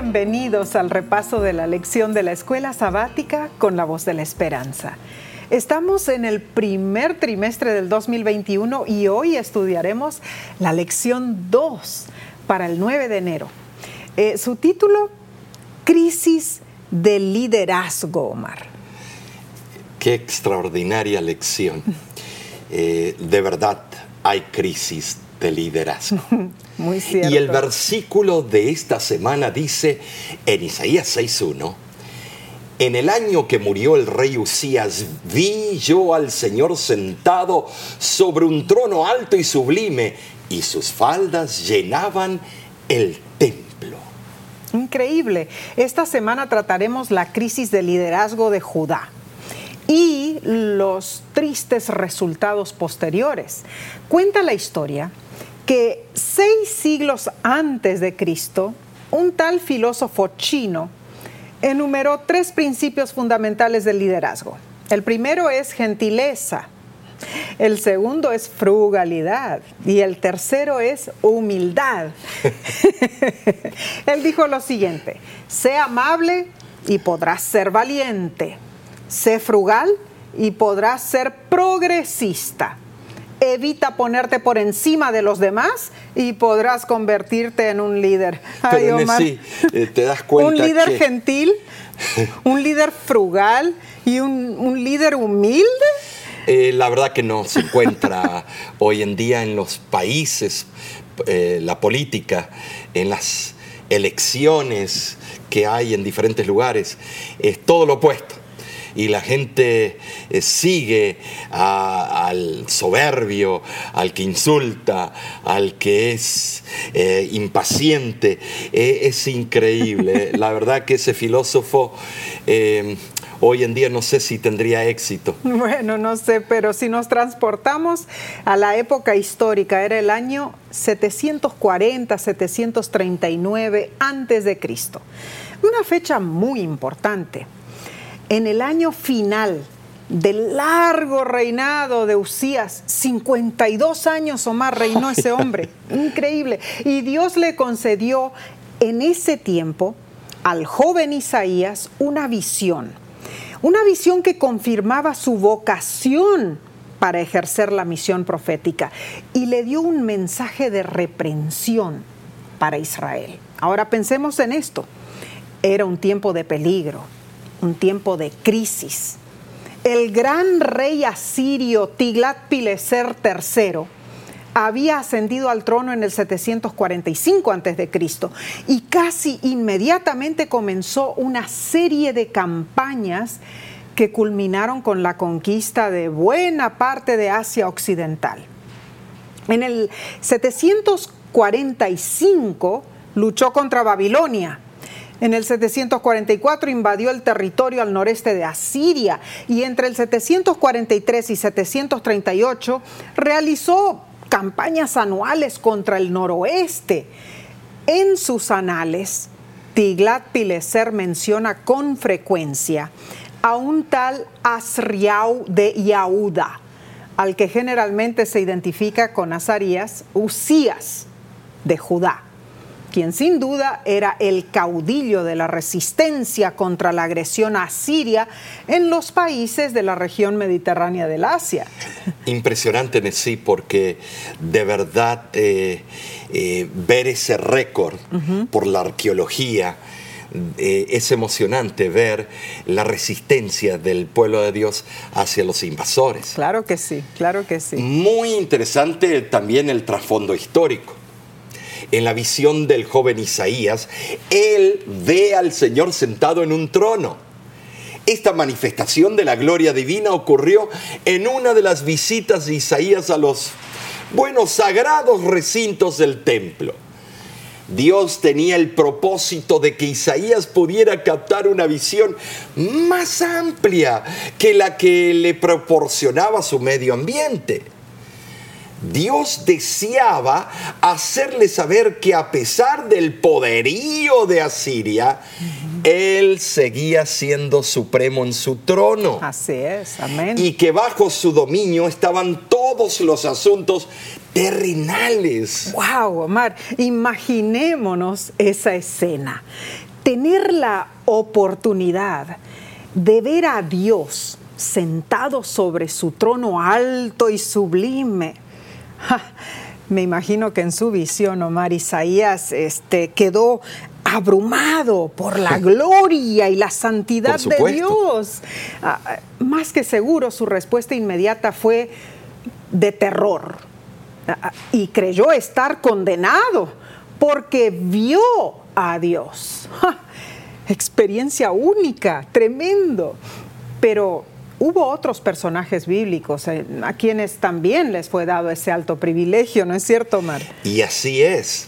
Bienvenidos al repaso de la lección de la escuela sabática con la voz de la esperanza. Estamos en el primer trimestre del 2021 y hoy estudiaremos la lección 2 para el 9 de enero. Eh, su título, Crisis de Liderazgo, Omar. Qué extraordinaria lección. Eh, de verdad hay crisis de liderazgo. Muy cierto. Y el versículo de esta semana dice en Isaías 6.1, en el año que murió el rey Usías, vi yo al Señor sentado sobre un trono alto y sublime, y sus faldas llenaban el templo. Increíble. Esta semana trataremos la crisis de liderazgo de Judá y los tristes resultados posteriores. Cuenta la historia que seis siglos antes de Cristo, un tal filósofo chino enumeró tres principios fundamentales del liderazgo. El primero es gentileza, el segundo es frugalidad y el tercero es humildad. Él dijo lo siguiente, sé amable y podrás ser valiente, sé frugal y podrás ser progresista evita ponerte por encima de los demás y podrás convertirte en un líder. Pero sí, eh, te das cuenta. un líder gentil, un líder frugal y un, líder humilde. Eh, la verdad que no se encuentra hoy en día en los países, eh, la política, en las elecciones que hay en diferentes lugares, es todo lo opuesto y la gente eh, sigue al soberbio, al que insulta, al que es eh, impaciente. Eh, es increíble. la verdad que ese filósofo hoy en día no sé si tendría éxito. Bueno, no sé, pero si nos transportamos a la época histórica, era el año 740, 739 antes de Cristo. Una fecha muy importante en el año final del largo reinado de Usías, 52 años o más reinó ese hombre, increíble. Y Dios le concedió en ese tiempo al joven Isaías una visión, una visión que confirmaba su vocación para ejercer la misión profética y le dio un mensaje de reprensión para Israel. Ahora pensemos en esto, era un tiempo de peligro un tiempo de crisis. El gran rey asirio Tiglat-Pileser III había ascendido al trono en el 745 a.C. y casi inmediatamente comenzó una serie de campañas que culminaron con la conquista de buena parte de Asia Occidental. En el 745 luchó contra Babilonia, en el 744 invadió el territorio al noreste de Asiria y entre el 743 y 738 realizó campañas anuales contra el noroeste. En sus anales, Tiglat-Pileser menciona con frecuencia a un tal Asriau de Yahuda, al que generalmente se identifica con Azarías, Usías de Judá quien sin duda era el caudillo de la resistencia contra la agresión asiria en los países de la región mediterránea del Asia. Impresionante, sí, porque de verdad eh, eh, ver ese récord por la arqueología, eh, es emocionante ver la resistencia del pueblo de Dios hacia los invasores. Claro que sí, claro que sí. Muy interesante también el trasfondo histórico en la visión del joven Isaías, él ve al Señor sentado en un trono. Esta manifestación de la gloria divina ocurrió en una de las visitas de Isaías a los buenos sagrados recintos del templo. Dios tenía el propósito de que Isaías pudiera captar una visión más amplia que la que le proporcionaba su medio ambiente. Dios deseaba hacerle saber que a pesar del poderío de Asiria, Él seguía siendo supremo en su trono. Así es, amén. Y que bajo su dominio estaban todos los asuntos terrenales. ¡Wow, Omar! Imaginémonos esa escena tener la oportunidad de ver a Dios sentado sobre su trono alto y sublime. Me imagino que en su visión Omar Isaías este, quedó abrumado por la gloria y la santidad de Dios. Ah, más que seguro su respuesta inmediata fue de terror ah, ah, y creyó estar condenado porque vio a Dios. Experiencia única, tremendo. Pero hubo otros personajes bíblicos eh, a quienes también les fue dado ese alto privilegio, ¿no es cierto, Omar? Y así es.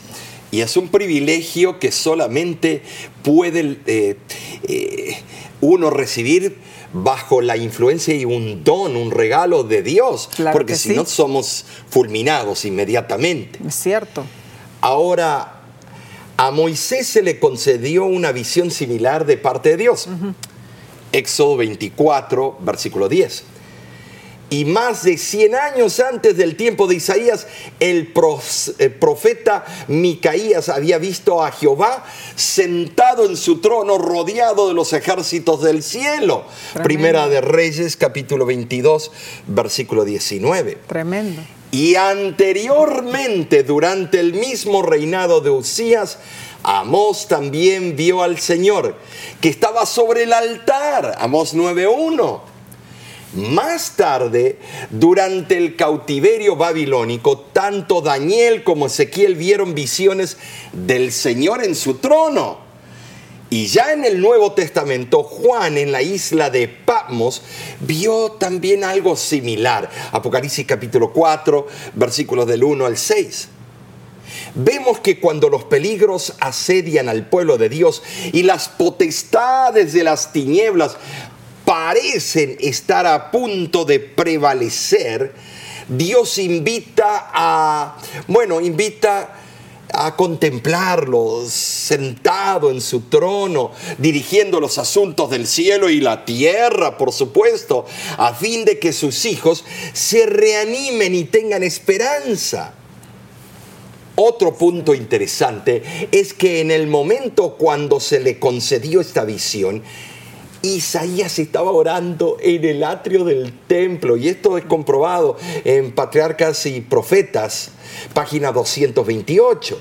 Y es un privilegio que solamente puede eh, eh, uno recibir bajo la influencia y un don, un regalo de Dios, porque si no somos fulminados inmediatamente. Es cierto. Ahora, a Moisés se le concedió una visión similar de parte de Dios. Éxodo 24, versículo 10 y más de 100 años antes del tiempo de Isaías, el profeta Micaías había visto a Jehová sentado en su trono, rodeado de los ejércitos del cielo. Primera de Reyes, capítulo 22, versículo 19. Tremendo. Y anteriormente, durante el mismo reinado de Usías, Amós también vio al Señor, que estaba sobre el altar. Amós 9.1 más tarde, durante el cautiverio babilónico, tanto Daniel como Ezequiel vieron visiones del Señor en su trono. Y ya en el Nuevo Testamento, Juan en la isla de Patmos vio también algo similar. Apocalipsis capítulo 4, versículos del 1 al 6 vemos que cuando los peligros asedian al pueblo de Dios y las potestades de las tinieblas parecen estar a punto de prevalecer, Dios invita a, bueno, invita a contemplarlo sentado en su trono, dirigiendo los asuntos del cielo y la tierra, por supuesto, a fin de que sus hijos se reanimen y tengan esperanza. Otro punto interesante es que en el momento cuando se le concedió esta visión, Isaías estaba orando en el atrio del templo y esto es comprobado en Patriarcas y Profetas, página 228.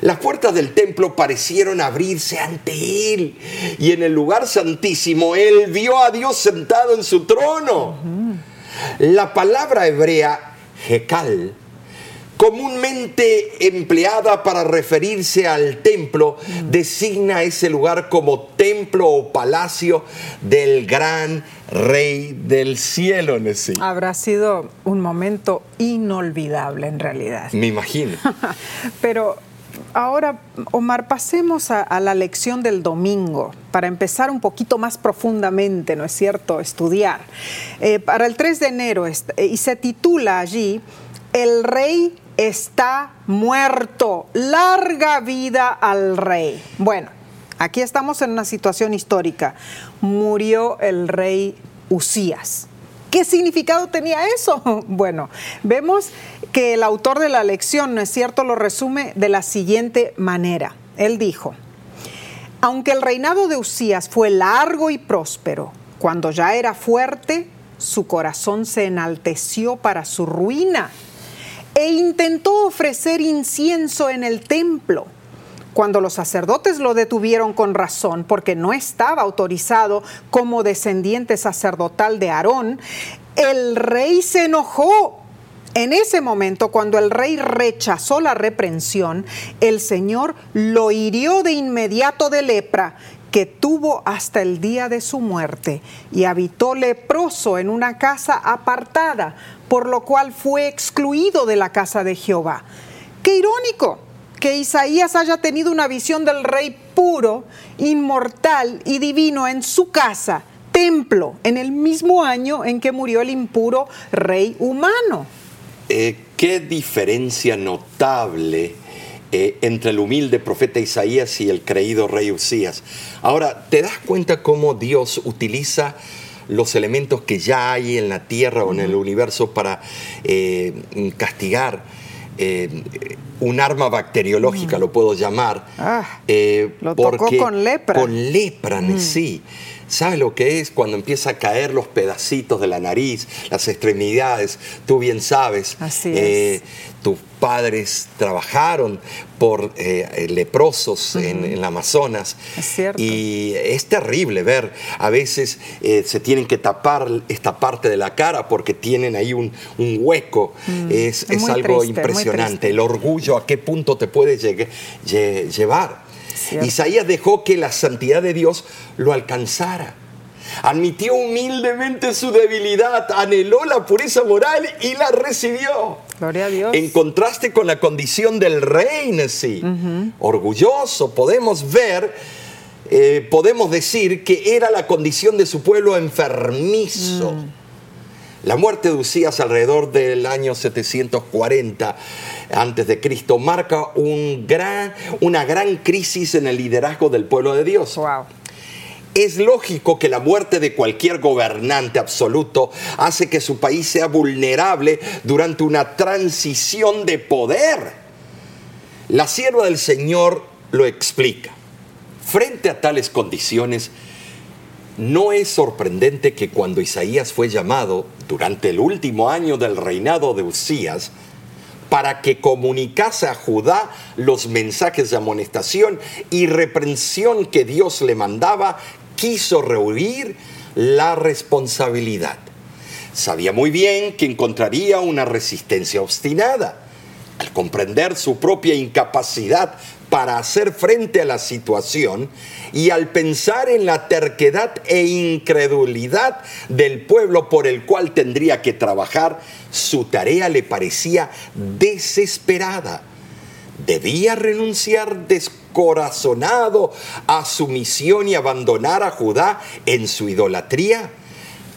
Las puertas del templo parecieron abrirse ante él y en el lugar santísimo él vio a Dios sentado en su trono. La palabra hebrea, Hekal, comúnmente empleada para referirse al templo, designa ese lugar como templo o palacio del gran rey del cielo. sí. Habrá sido un momento inolvidable en realidad. Me imagino. Pero ahora, Omar, pasemos a, la lección del domingo para empezar un poquito más profundamente, ¿no es cierto?, estudiar. Eh, para el 3 de enero, y se titula allí, El rey está muerto. Larga vida al rey. Bueno, aquí estamos en una situación histórica. Murió el rey Usías. ¿Qué significado tenía eso? Bueno, vemos que el autor de la lección, ¿no es cierto?, lo resume de la siguiente manera. Él dijo, aunque el reinado de Usías fue largo y próspero, cuando ya era fuerte, su corazón se enalteció para su ruina e intentó ofrecer incienso en el templo. Cuando los sacerdotes lo detuvieron con razón, porque no estaba autorizado como descendiente sacerdotal de Aarón, el rey se enojó. En ese momento, cuando el rey rechazó la reprensión, el Señor lo hirió de inmediato de lepra que tuvo hasta el día de su muerte y habitó leproso en una casa apartada, por lo cual fue excluido de la casa de Jehová. Qué irónico que Isaías haya tenido una visión del rey puro, inmortal y divino en su casa, templo, en el mismo año en que murió el impuro rey humano. Eh, qué diferencia notable eh, entre el humilde profeta Isaías y el creído rey Usías. Ahora, ¿te das cuenta cómo Dios utiliza los elementos que ya hay en la tierra o en el universo para eh, castigar eh, un arma bacteriológica, lo puedo llamar. Ah, lo tocó con lepra. Con lepra, sí. ¿Sabes lo que es cuando empieza a caer los pedacitos de la nariz, las extremidades? Tú bien sabes. Así es tus padres trabajaron por eh, leprosos en, el Amazonas. Es cierto. Y es terrible ver, a veces eh, se tienen que tapar esta parte de la cara porque tienen ahí un, hueco. Mm, es, algo impresionante. El orgullo, a qué punto te puede llevar. Isaías dejó que la santidad de Dios lo alcanzara. Admitió humildemente su debilidad, anheló la pureza moral y la recibió. Gloria a Dios. En contraste con la condición del rey sí, orgulloso, podemos ver, eh, podemos decir que era la condición de su pueblo enfermizo. Mm. La muerte de Usías alrededor del año 740 antes de Cristo marca un gran, una gran crisis en el liderazgo del pueblo de Dios. Wow. Es lógico que la muerte de cualquier gobernante absoluto hace que su país sea vulnerable durante una transición de poder. La sierva del Señor lo explica. Frente a tales condiciones, no es sorprendente que cuando Isaías fue llamado durante el último año del reinado de Usías, para que comunicase a Judá los mensajes de amonestación y reprensión que Dios le mandaba, quiso rehuir la responsabilidad. Sabía muy bien que encontraría una resistencia obstinada. Al comprender su propia incapacidad para hacer frente a la situación y al pensar en la terquedad e incredulidad del pueblo por el cual tendría que trabajar, su tarea le parecía desesperada. Debía renunciar después corazonado a su misión y abandonar a Judá en su idolatría?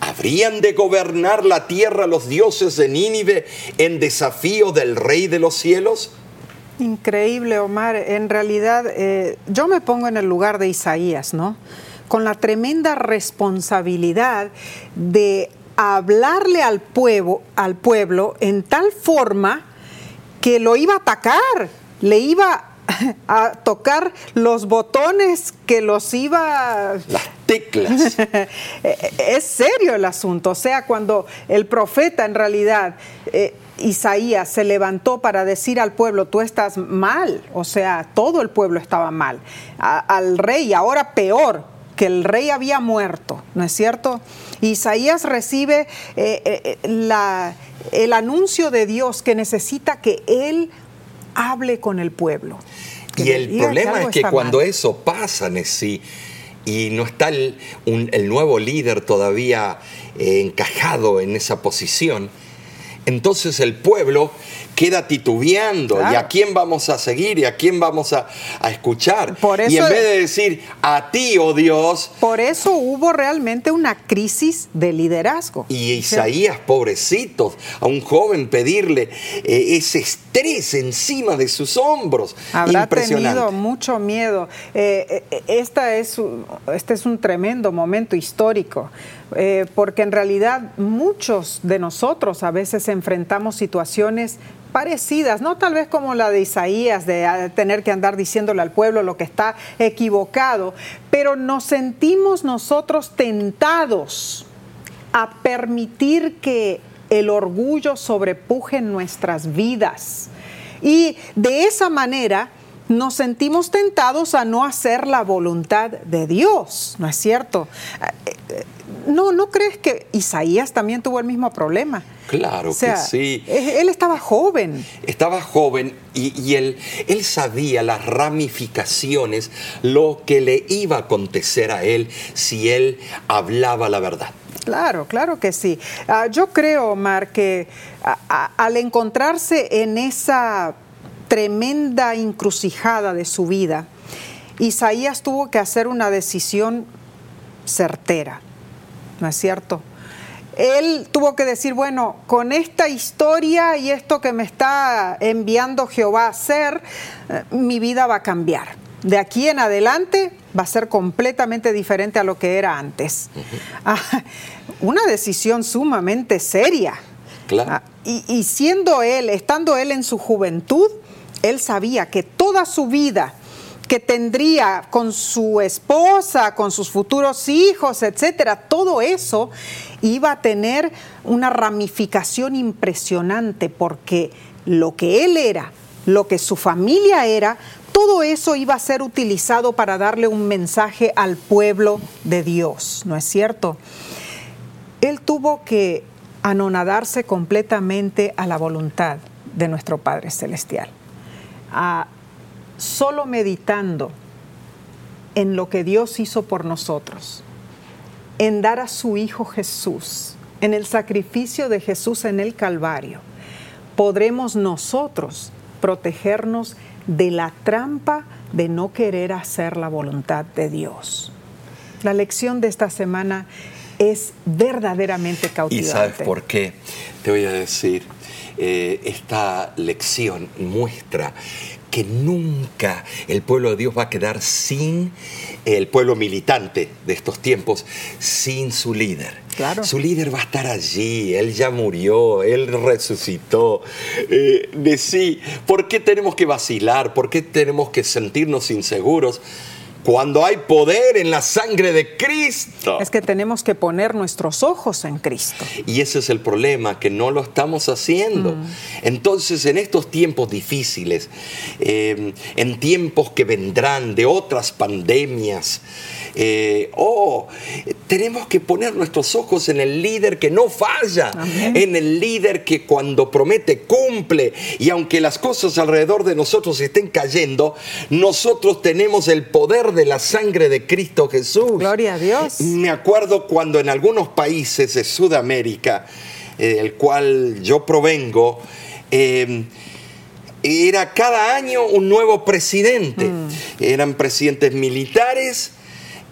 ¿Habrían de gobernar la tierra los dioses de Nínive en desafío del Rey de los cielos? Increíble, Omar. En realidad, eh, yo me pongo en el lugar de Isaías, ¿no? Con la tremenda responsabilidad de hablarle al pueblo, al pueblo en tal forma que lo iba a atacar, le iba a tocar los botones que los iba... Las teclas. es serio el asunto. O sea, cuando el profeta en realidad... Eh, Isaías se levantó para decir al pueblo, tú estás mal, o sea, todo el pueblo estaba mal, al rey, ahora peor, que el rey había muerto, ¿no es cierto? Isaías recibe eh, eh, la, el anuncio de Dios que necesita que él hable con el pueblo. Y el problema es que cuando eso pasa, Nessie, y no está el, el nuevo líder todavía eh, encajado en esa posición, entonces el pueblo queda titubeando. ¿Y a quién vamos a seguir? ¿Y a quién vamos a, escuchar? y en vez de decir, a ti, oh Dios. Por eso hubo realmente una crisis de liderazgo. Y Isaías, pobrecito, a un joven pedirle eh, ese estrés encima de sus hombros. Habrá tenido mucho miedo. Eh, eh, esta es, este es un tremendo momento histórico. Porque en realidad muchos de nosotros a veces enfrentamos situaciones parecidas, no tal vez como la de Isaías, de ah, tener que andar diciéndole al pueblo lo que está equivocado, pero nos sentimos nosotros tentados a permitir que el orgullo sobrepuje nuestras vidas. Y de esa manera nos sentimos tentados a no hacer la voluntad de Dios, ¿no es cierto? Eh, eh, no, ¿no crees que Isaías también tuvo el mismo problema? Claro que sí. Él estaba joven. Estaba joven y, él, él, sabía las ramificaciones, lo que le iba a acontecer a él si él hablaba la verdad. Claro, claro que sí. Ah, yo creo, Omar, que al encontrarse en esa tremenda encrucijada de su vida, Isaías tuvo que hacer una decisión certera, ¿no es cierto? él tuvo que decir, bueno, con esta historia y esto que me está enviando Jehová a hacer, eh, mi vida va a cambiar. De aquí en adelante va a ser completamente diferente a lo que era antes. Ah, una decisión sumamente seria. Claro. Ah, y, y siendo él, estando él en su juventud, él sabía que toda su vida que tendría con su esposa, con sus futuros hijos, etcétera, todo eso iba a tener una ramificación impresionante porque lo que él era, lo que su familia era, todo eso iba a ser utilizado para darle un mensaje al pueblo de Dios, ¿no es cierto? Él tuvo que anonadarse completamente a la voluntad de nuestro Padre Celestial. A solo meditando en lo que Dios hizo por nosotros, en dar a su Hijo Jesús, en el sacrificio de Jesús en el Calvario, podremos nosotros protegernos de la trampa de no querer hacer la voluntad de Dios. La lección de esta semana es verdaderamente cautivante. ¿Y sabes por qué? Te voy a decir, eh, esta lección muestra que nunca el pueblo de Dios va a quedar sin el pueblo militante de estos tiempos, sin su líder. Claro. Su líder va a estar allí, él ya murió, él resucitó. Eh, de sí, ¿por qué tenemos que vacilar? ¿Por qué tenemos que sentirnos inseguros? Cuando hay poder en la sangre de Cristo. Es que tenemos que poner nuestros ojos en Cristo. Y ese es el problema, que no lo estamos haciendo. Mm. Entonces, en estos tiempos difíciles, eh, en tiempos que vendrán de otras pandemias, eh, oh, tenemos que poner nuestros ojos en el líder que no falla, Amén. en el líder que cuando promete cumple. Y aunque las cosas alrededor de nosotros estén cayendo, nosotros tenemos el poder de la sangre de Cristo Jesús. Gloria a Dios. Me acuerdo cuando en algunos países de Sudamérica, eh, del cual yo provengo, eh, era cada año un nuevo presidente. Eran presidentes militares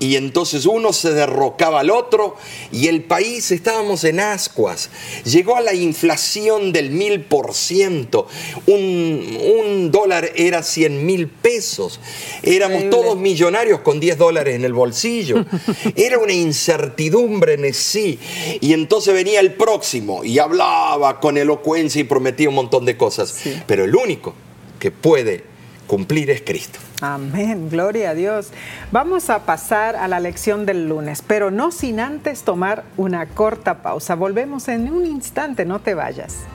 y entonces uno se derrocaba al otro y el país estábamos en ascuas. Llegó a la inflación del mil por ciento. Un, dólar era 100 mil pesos. Éramos Increíble. todos millonarios con 10 dólares en el bolsillo. Era una incertidumbre en sí. Y entonces venía el próximo y hablaba con elocuencia y prometía un montón de cosas. Sí. Pero el único que puede cumplir es Cristo. Amén, gloria a Dios. Vamos a pasar a la lección del lunes, pero no sin antes tomar una corta pausa. Volvemos en un instante, no te vayas.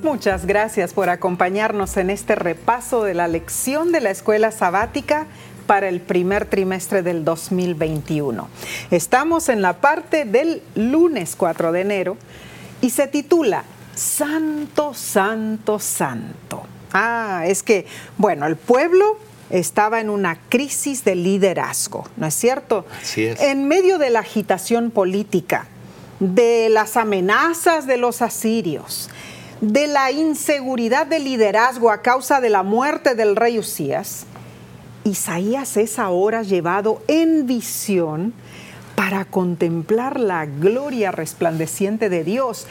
Muchas gracias por acompañarnos en este repaso de la lección de la escuela sabática para el primer trimestre del 2021. Estamos en la parte del lunes 4 de enero y se titula Santo, Santo, Santo. Ah, es que, bueno, el pueblo estaba en una crisis de liderazgo, ¿no es cierto? Así es. En medio de la agitación política, de las amenazas de los asirios, de la inseguridad de liderazgo a causa de la muerte del rey Usías, Isaías es ahora llevado en visión para contemplar la gloria resplandeciente de Dios.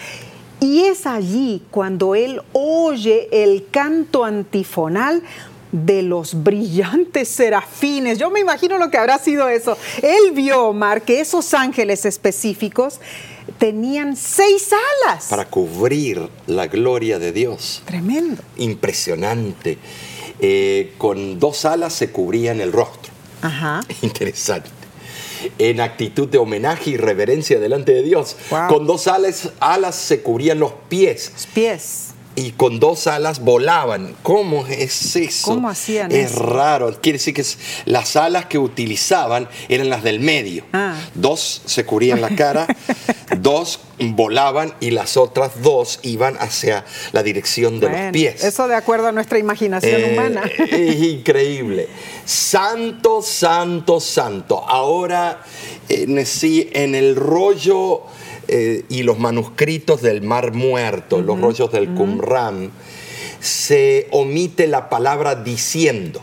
Y es allí cuando él oye el canto antifonal de los brillantes serafines. Yo me imagino lo que habrá sido eso. Él vio, Omar, que esos ángeles específicos tenían seis alas. Para cubrir la gloria de Dios. Tremendo. Impresionante. Eh, con dos alas se cubrían el rostro. Ajá. Interesante. En actitud de homenaje y reverencia delante de Dios. Wow. Con dos alas, alas se cubrían los pies Los pies. Y con dos alas volaban. ¿Cómo es eso? ¿Cómo hacían es eso? raro. Quiere decir que las alas que utilizaban eran las del medio. Ah. Dos se cubrían la cara, dos volaban y las otras dos iban hacia la dirección de Bueno, los pies. Eso de acuerdo a nuestra imaginación Eh, humana. Es increíble. Santo, santo, santo. Ahora, sí, en el rollo eh, y los manuscritos del Mar Muerto, los rollos del Qumran, se omite la palabra diciendo.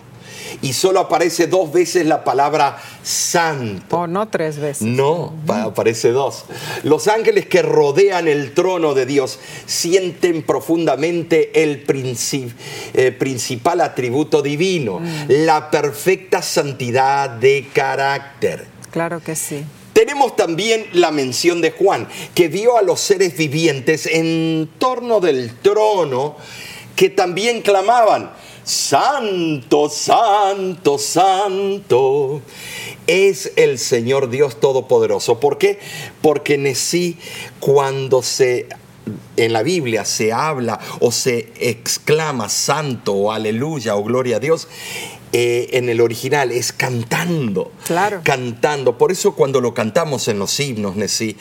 y solo aparece dos veces la palabra santo. O no tres veces. No, aparece dos. Los ángeles que rodean el trono de Dios sienten profundamente el eh, principal atributo divino, mm. la perfecta santidad de carácter. Claro que sí. Tenemos también la mención de Juan, que vio a los seres vivientes en torno del trono que también clamaban, Santo, Santo, Santo es el Señor Dios Todopoderoso. ¿Por qué? Porque en sí, cuando se en la Biblia se habla o se exclama santo o aleluya o gloria a Dios, eh, en el original es cantando. Claro. Cantando. Por eso cuando lo cantamos en los himnos, Nesí,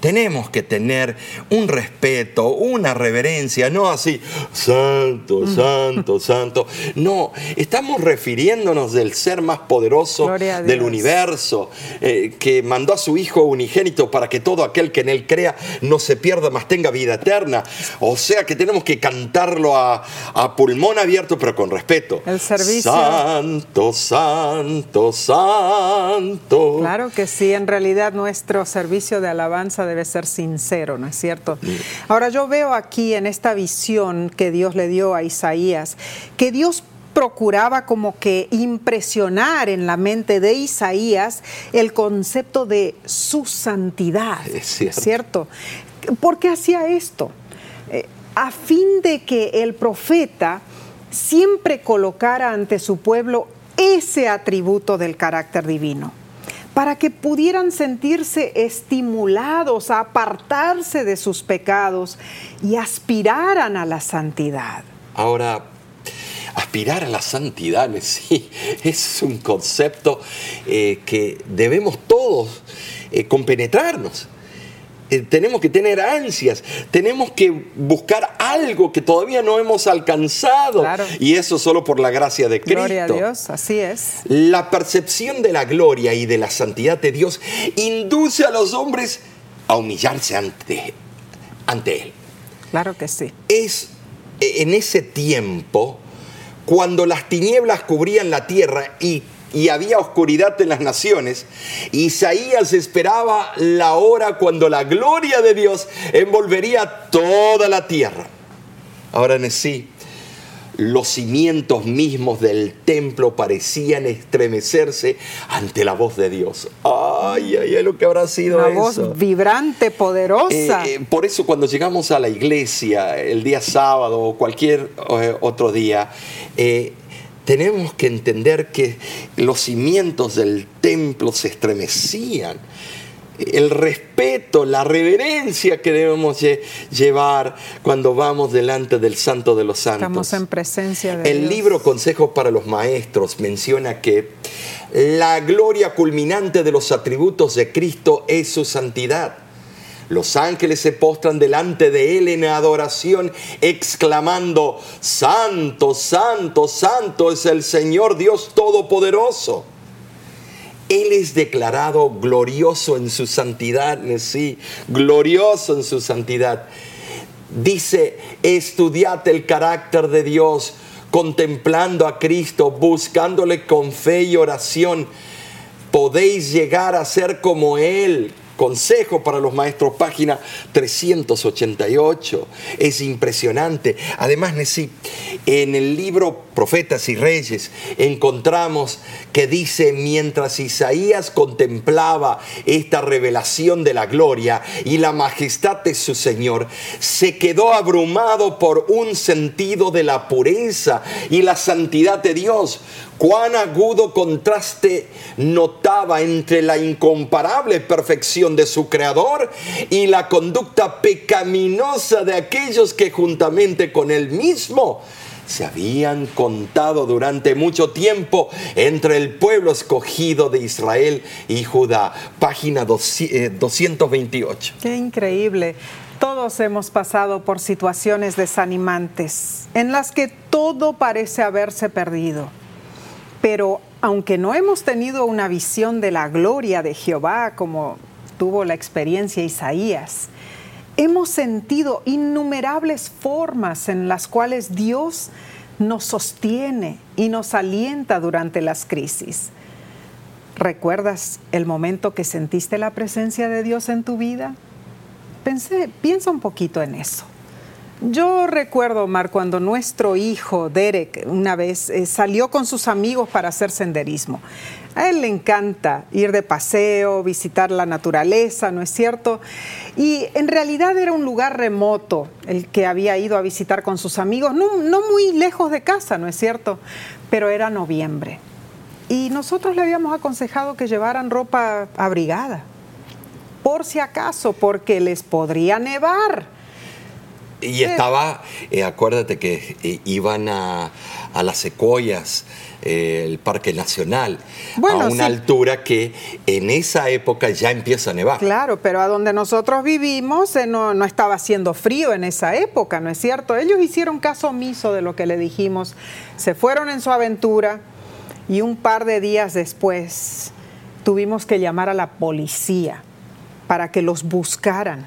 tenemos que tener un respeto, una reverencia, no así, santo, mm. santo, santo. No, estamos refiriéndonos del ser más poderoso del universo, eh, que mandó a su Hijo unigénito para que todo aquel que en él crea no se pierda, más tenga vida eterna. O sea que tenemos que cantarlo a, a pulmón abierto, pero con respeto. El servicio. Santo, santo, santo. Claro que sí, en realidad nuestro servicio de alabanza debe ser sincero, ¿no es cierto? Ahora yo veo aquí en esta visión que Dios le dio a Isaías, que Dios procuraba como que impresionar en la mente de Isaías el concepto de su santidad, es cierto. ¿Por qué hacía esto? Eh, a fin de que el profeta siempre colocara ante su pueblo ese atributo del carácter divino para que pudieran sentirse estimulados a apartarse de sus pecados y aspiraran a la santidad. Ahora, aspirar a la santidad, sí, es un concepto eh, que debemos todos eh, compenetrarnos. Eh, tenemos que tener ansias, tenemos que buscar algo que todavía no hemos alcanzado. Y eso solo por la gracia de Cristo. Gloria a Dios, así es. La percepción de la gloria y de la santidad de Dios induce a los hombres a humillarse ante, ante Él. Claro que sí. Es en ese tiempo cuando las tinieblas cubrían la tierra y y había oscuridad en las naciones, Isaías esperaba la hora cuando la gloria de Dios envolvería toda la tierra. Ahora en sí, los cimientos mismos del templo parecían estremecerse ante la voz de Dios. Ay, ay, ay, lo que habrá sido Una voz vibrante, poderosa. Eh, eh, por eso cuando llegamos a la iglesia el día sábado o cualquier eh, otro día, tenemos que entender que los cimientos del templo se estremecían. El respeto, la reverencia que debemos llevar cuando vamos delante del Santo de los Santos. Estamos en presencia de El libro Consejos para los Maestros menciona que la gloria culminante de los atributos de Cristo es su santidad. Los ángeles se postran delante de él en adoración, exclamando, Santo, Santo, Santo es el Señor Dios Todopoderoso. Él es declarado glorioso en su santidad, sí, glorioso en su santidad. Dice, estudiad el carácter de Dios, contemplando a Cristo, buscándole con fe y oración. Podéis llegar a ser como Él, Consejo para los maestros, página 388. Es impresionante. Además, en el libro Profetas y Reyes encontramos que dice, mientras Isaías contemplaba esta revelación de la gloria y la majestad de su Señor, se quedó abrumado por un sentido de la pureza y la santidad de Dios. Cuán agudo contraste notaba entre la incomparable perfección de su Creador y la conducta pecaminosa de aquellos que juntamente con él mismo se habían contado durante mucho tiempo entre el pueblo escogido de Israel y Judá. Página 228. Eh, Qué increíble. Todos hemos pasado por situaciones desanimantes en las que todo parece haberse perdido. Pero aunque no hemos tenido una visión de la gloria de Jehová como tuvo la experiencia Isaías, hemos sentido innumerables formas en las cuales Dios nos sostiene y nos alienta durante las crisis. ¿Recuerdas el momento que sentiste la presencia de Dios en tu vida? Piensa un poquito en eso. Yo recuerdo, Omar, cuando nuestro hijo Derek una vez eh, salió con sus amigos para hacer senderismo. A él le encanta ir de paseo, visitar la naturaleza, ¿no es cierto? Y en realidad era un lugar remoto el que había ido a visitar con sus amigos, no, no muy lejos de casa, ¿no es cierto? Pero era noviembre. Y nosotros le habíamos aconsejado que llevaran ropa abrigada, por si acaso, porque les podría nevar. Y estaba, eh, acuérdate que eh, iban a, las secuoyas, eh, el Parque Nacional, a una altura que en esa época ya empieza a nevar. Claro, pero a donde nosotros vivimos no, no, estaba haciendo frío en esa época, ¿no es cierto? Ellos hicieron caso omiso de lo que le dijimos, se fueron en su aventura y un par de días después tuvimos que llamar a la policía para que los buscaran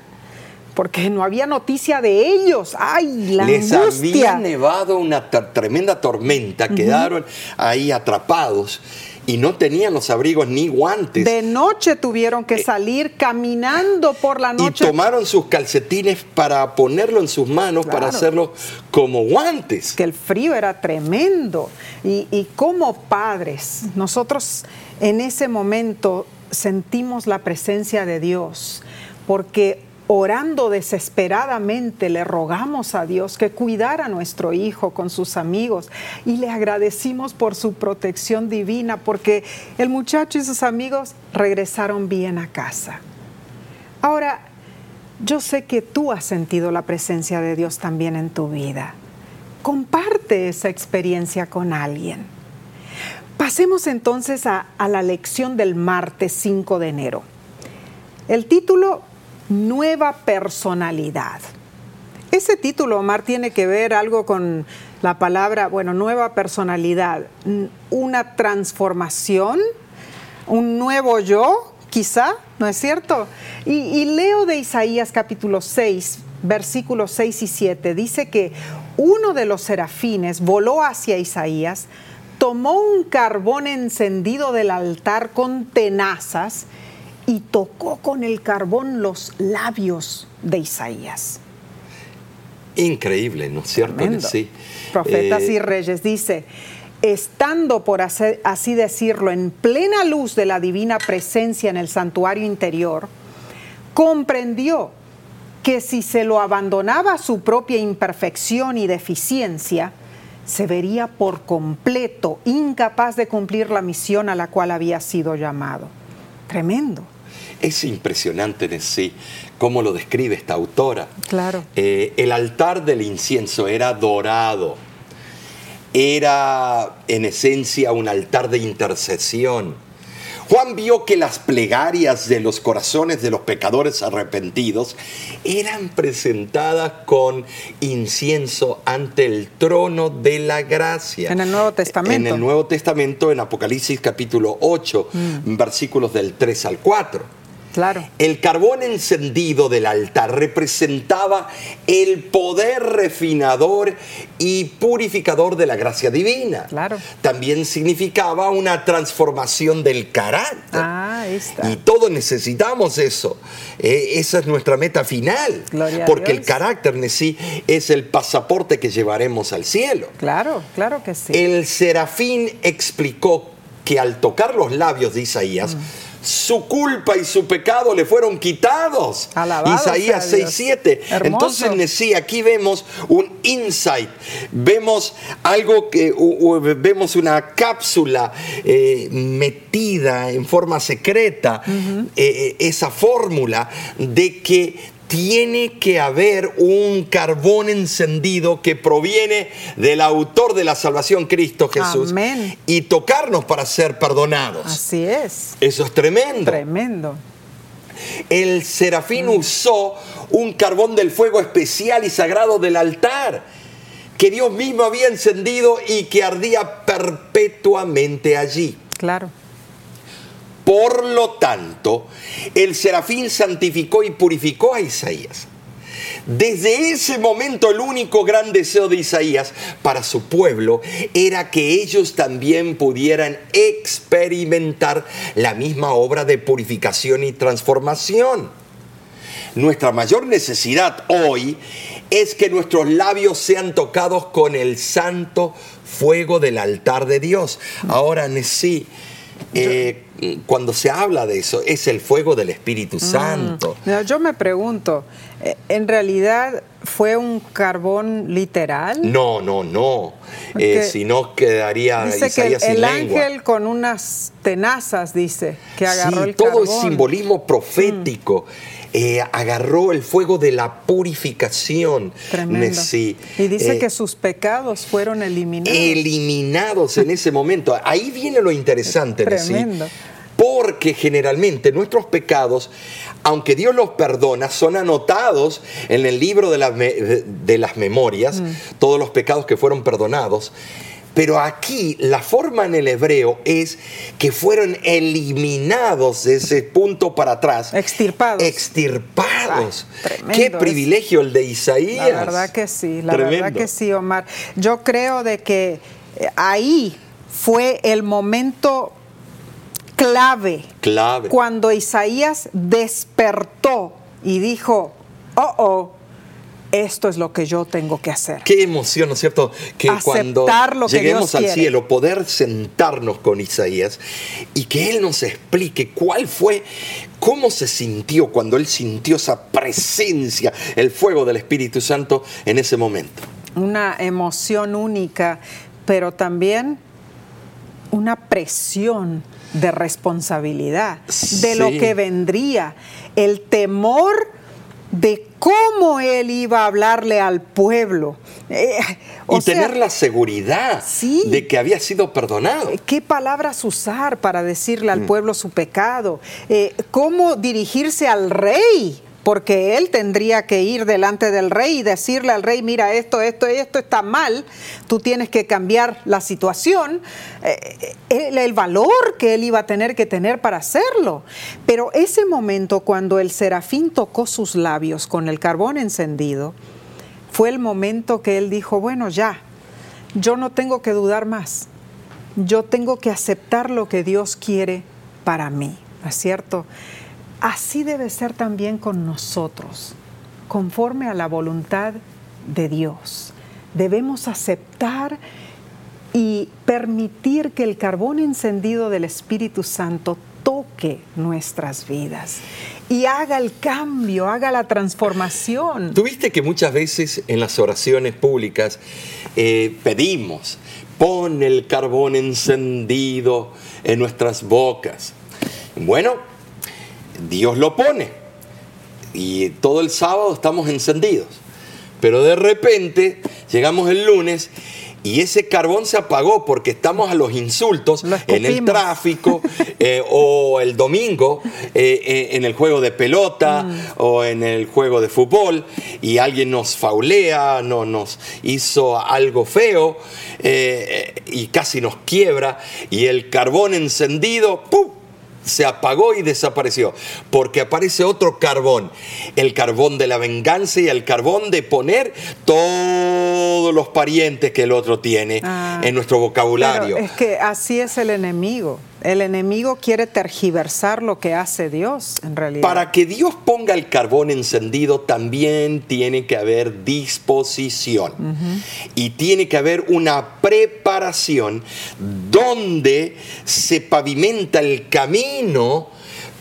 porque no había noticia de ellos. ¡Ay, la Les había nevado una tremenda tormenta, quedaron ahí atrapados y no tenían los abrigos ni guantes. De noche tuvieron que eh, salir caminando por la noche. Y tomaron sus calcetines para ponerlo en sus manos, para hacerlo como guantes. Que el frío era tremendo. Y, y como padres, nosotros en ese momento sentimos la presencia de Dios, porque orando desesperadamente, le rogamos a Dios que cuidara a nuestro hijo con sus amigos y le agradecimos por su protección divina porque el muchacho y sus amigos regresaron bien a casa. Ahora, yo sé que tú has sentido la presencia de Dios también en tu vida. Comparte esa experiencia con alguien. Pasemos entonces a, a la lección del martes 5 de enero. El título nueva personalidad. Ese título, Omar, tiene que ver algo con la palabra, bueno, nueva personalidad, una transformación, un nuevo yo, quizá, ¿no es cierto? Y, leo de Isaías capítulo 6, versículos 6 y 7, dice que uno de los serafines voló hacia Isaías, tomó un carbón encendido del altar con tenazas, y tocó con el carbón los labios de Isaías. Increíble, ¿no es cierto? Sí. Profetas y eh, Reyes dice, estando, por así decirlo, en plena luz de la divina presencia en el santuario interior, comprendió que si se lo abandonaba a su propia imperfección y deficiencia, se vería por completo incapaz de cumplir la misión a la cual había sido llamado. Tremendo. Es impresionante en sí cómo lo describe esta autora. Claro. Eh, el altar del incienso era dorado. Era en esencia un altar de intercesión. Juan vio que las plegarias de los corazones de los pecadores arrepentidos eran presentadas con incienso ante el trono de la gracia. En el Nuevo Testamento. En el Nuevo Testamento, en Apocalipsis capítulo 8, mm. versículos del 3 al 4. El carbón encendido del altar representaba el poder refinador y purificador de la gracia divina. Claro. También significaba una transformación del carácter. Ah, y todos necesitamos eso. Eh, esa es nuestra meta final. porque el carácter en sí es el pasaporte que llevaremos al cielo. Claro, claro que sí. El serafín explicó que al tocar los labios de Isaías, mm su culpa y su pecado le fueron quitados. Isaías 6:7. Entonces, sí, aquí vemos un insight, vemos algo que vemos una cápsula eh, metida en forma secreta, eh, eh, esa fórmula de que tiene que haber un carbón encendido que proviene del autor de la salvación, Cristo Jesús. Amén. Y tocarnos para ser perdonados. Así es. Eso es tremendo. Tremendo. El serafín mm. usó un carbón del fuego especial y sagrado del altar que Dios mismo había encendido y que ardía perpetuamente allí. Claro. Por lo tanto, el serafín santificó y purificó a Isaías. Desde ese momento el único gran deseo de Isaías para su pueblo era que ellos también pudieran experimentar la misma obra de purificación y transformación. Nuestra mayor necesidad hoy es que nuestros labios sean tocados con el santo fuego del altar de Dios. Ahora, sí. Eh, cuando se habla de eso, es el fuego del Espíritu mm. Santo. yo me pregunto, eh, ¿en realidad fue un carbón literal? No, no, no. Eh, si no quedaría dice que el, ángel con unas tenazas, dice, que agarró el todo es simbolismo profético. Mm. Eh, agarró el fuego de la purificación. Tremendo. y dice que sus pecados fueron eliminados. Eliminados en ese momento. Ahí viene lo interesante. Tremendo porque generalmente nuestros pecados, aunque Dios los perdona, son anotados en el libro de, las memorias, mm. todos los pecados que fueron perdonados. Pero aquí la forma en el hebreo es que fueron eliminados de ese punto para atrás. Extirpados. Extirpados. Qué privilegio el de Isaías. La verdad que sí, la verdad que sí, Omar. Yo creo de que eh, ahí fue el momento clave. Clave. Cuando Isaías despertó y dijo, oh, oh, esto es lo que yo tengo que hacer. Qué emoción, ¿no es cierto? Que cuando lleguemos al cielo, poder sentarnos con Isaías y que Él nos explique cuál fue, cómo se sintió cuando Él sintió esa presencia, el fuego del Espíritu Santo en ese momento. Una emoción única, pero también una presión de responsabilidad, de lo que vendría, el temor de cómo él iba a hablarle al pueblo. Eh, y tener la seguridad de que había sido perdonado. ¿Qué palabras usar para decirle al mm. pueblo su pecado? Eh, ¿Cómo dirigirse al rey? Porque él tendría que ir delante del rey y decirle al rey, mira, esto, esto, esto está mal, tú tienes que cambiar la situación, eh, el, valor que él iba a tener que tener para hacerlo. Pero ese momento cuando el serafín tocó sus labios con el carbón encendido, fue el momento que él dijo, bueno, ya, yo no tengo que dudar más, yo tengo que aceptar lo que Dios quiere para mí, ¿no es cierto? Así debe ser también con nosotros, conforme a la voluntad de Dios. Debemos aceptar y permitir que el carbón encendido del Espíritu Santo toque nuestras vidas y haga el cambio, haga la transformación. Tuviste que muchas veces en las oraciones públicas eh, pedimos, pon el carbón encendido en nuestras bocas. Bueno, Dios lo pone. Y todo el sábado estamos encendidos. Pero de repente llegamos el lunes y ese carbón se apagó porque estamos a los insultos en el tráfico eh, o el domingo eh, eh, en el juego de pelota mm. o en el juego de fútbol y alguien nos faulea, no, nos hizo algo feo y casi nos quiebra y el carbón encendido, ¡pum! Se apagó y desapareció, porque aparece otro carbón, el carbón de la venganza y el carbón de poner todos los parientes que el otro tiene ah. en nuestro vocabulario. es que así es el enemigo. El enemigo quiere tergiversar lo que hace Dios, en realidad. Para que Dios ponga el carbón encendido, también tiene que haber disposición. Y tiene que haber una preparación donde se pavimenta el camino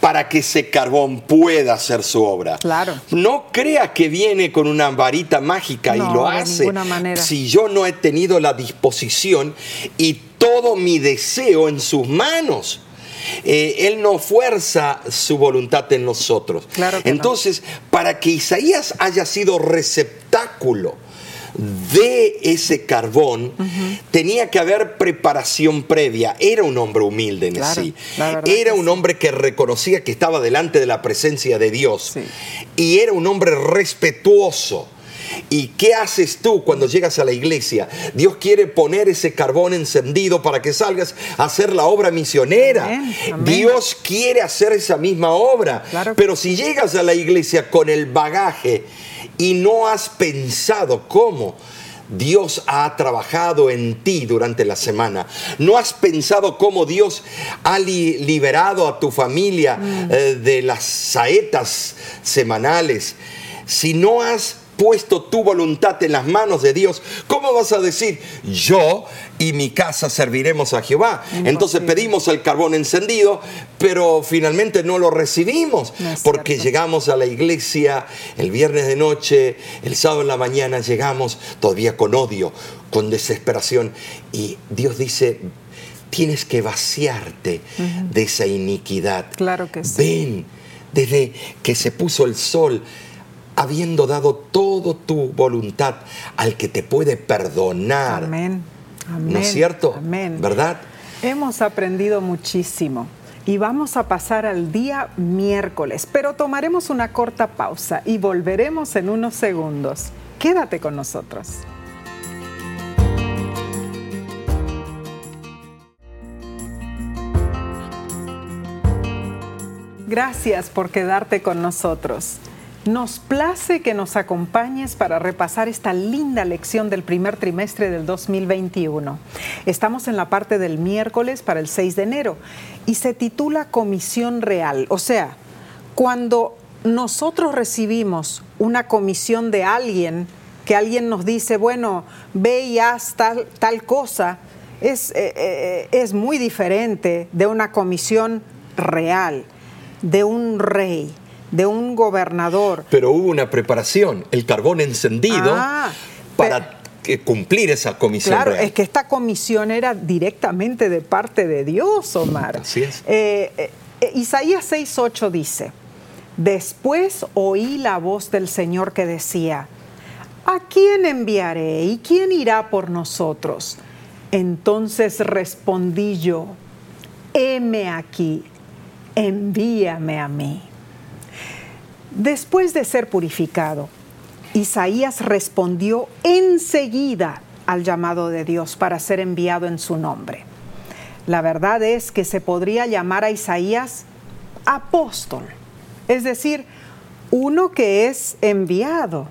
para que ese carbón pueda hacer su obra. Claro. No crea que viene con una varita mágica y lo hace. De ninguna manera. Si yo no he tenido la disposición y todo mi deseo en sus manos. Eh, él no fuerza su voluntad en nosotros. Claro Entonces, para que Isaías haya sido receptáculo de ese carbón, tenía que haber preparación previa. Era un hombre humilde en sí. Era un hombre que reconocía que estaba delante de la presencia de Dios. Y era un hombre respetuoso ¿Y qué haces tú cuando llegas a la iglesia? Dios quiere poner ese carbón encendido para que salgas a hacer la obra misionera. Amén, amén. Dios quiere hacer esa misma obra. Claro. Pero si llegas a la iglesia con el bagaje y no has pensado cómo Dios ha trabajado en ti durante la semana, no has pensado cómo Dios ha li- liberado a tu familia eh, de las saetas semanales, si no has puesto tu voluntad en las manos de Dios, ¿cómo vas a decir, yo y mi casa serviremos a Jehová? Entonces pedimos el carbón encendido, pero finalmente no lo recibimos, No porque cierto. llegamos a la iglesia el viernes de noche, el sábado en la mañana llegamos todavía con odio, con desesperación, y Dios dice, tienes que vaciarte de esa iniquidad. Claro que sí. Ven, desde que se puso el sol, habiendo dado todo tu voluntad al que te puede perdonar. Amén. Amén. ¿No es cierto? Amén. ¿Verdad? Hemos aprendido muchísimo y vamos a pasar al día miércoles, pero tomaremos una corta pausa y volveremos en unos segundos. Quédate con nosotros. Gracias por quedarte con nosotros. Nos place que nos acompañes para repasar esta linda lección del primer trimestre del 2021. Estamos en la parte del miércoles para el 6 de enero y se titula Comisión Real. O sea, cuando nosotros recibimos una comisión de alguien, que alguien nos dice, bueno, ve y haz tal, tal cosa, es, eh, eh, es muy diferente de una comisión real, de un rey, de un gobernador. Pero hubo una preparación, el carbón encendido Ah, para cumplir esa comisión Claro, real. es que esta comisión era directamente de parte de Dios, Omar. Así es. Eh, eh, eh, Isaías 6:8 dice: Después oí la voz del Señor que decía: ¿A quién enviaré y quién irá por nosotros? Entonces respondí yo: Heme aquí, envíame a mí. Después de ser purificado, Isaías respondió enseguida al llamado de Dios para ser enviado en su nombre. La verdad es que se podría llamar a Isaías apóstol, es decir, uno que es enviado.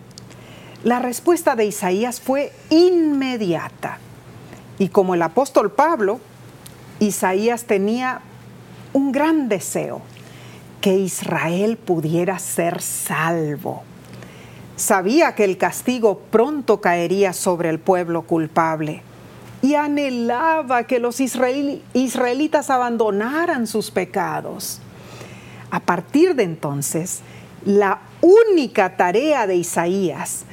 La respuesta de Isaías fue inmediata. Y como el apóstol Pablo, Isaías tenía un gran deseo, que Israel pudiera ser salvo. Sabía que el castigo pronto caería sobre el pueblo culpable y anhelaba que los israel- israelitas abandonaran sus pecados. A partir de entonces, la única tarea de Isaías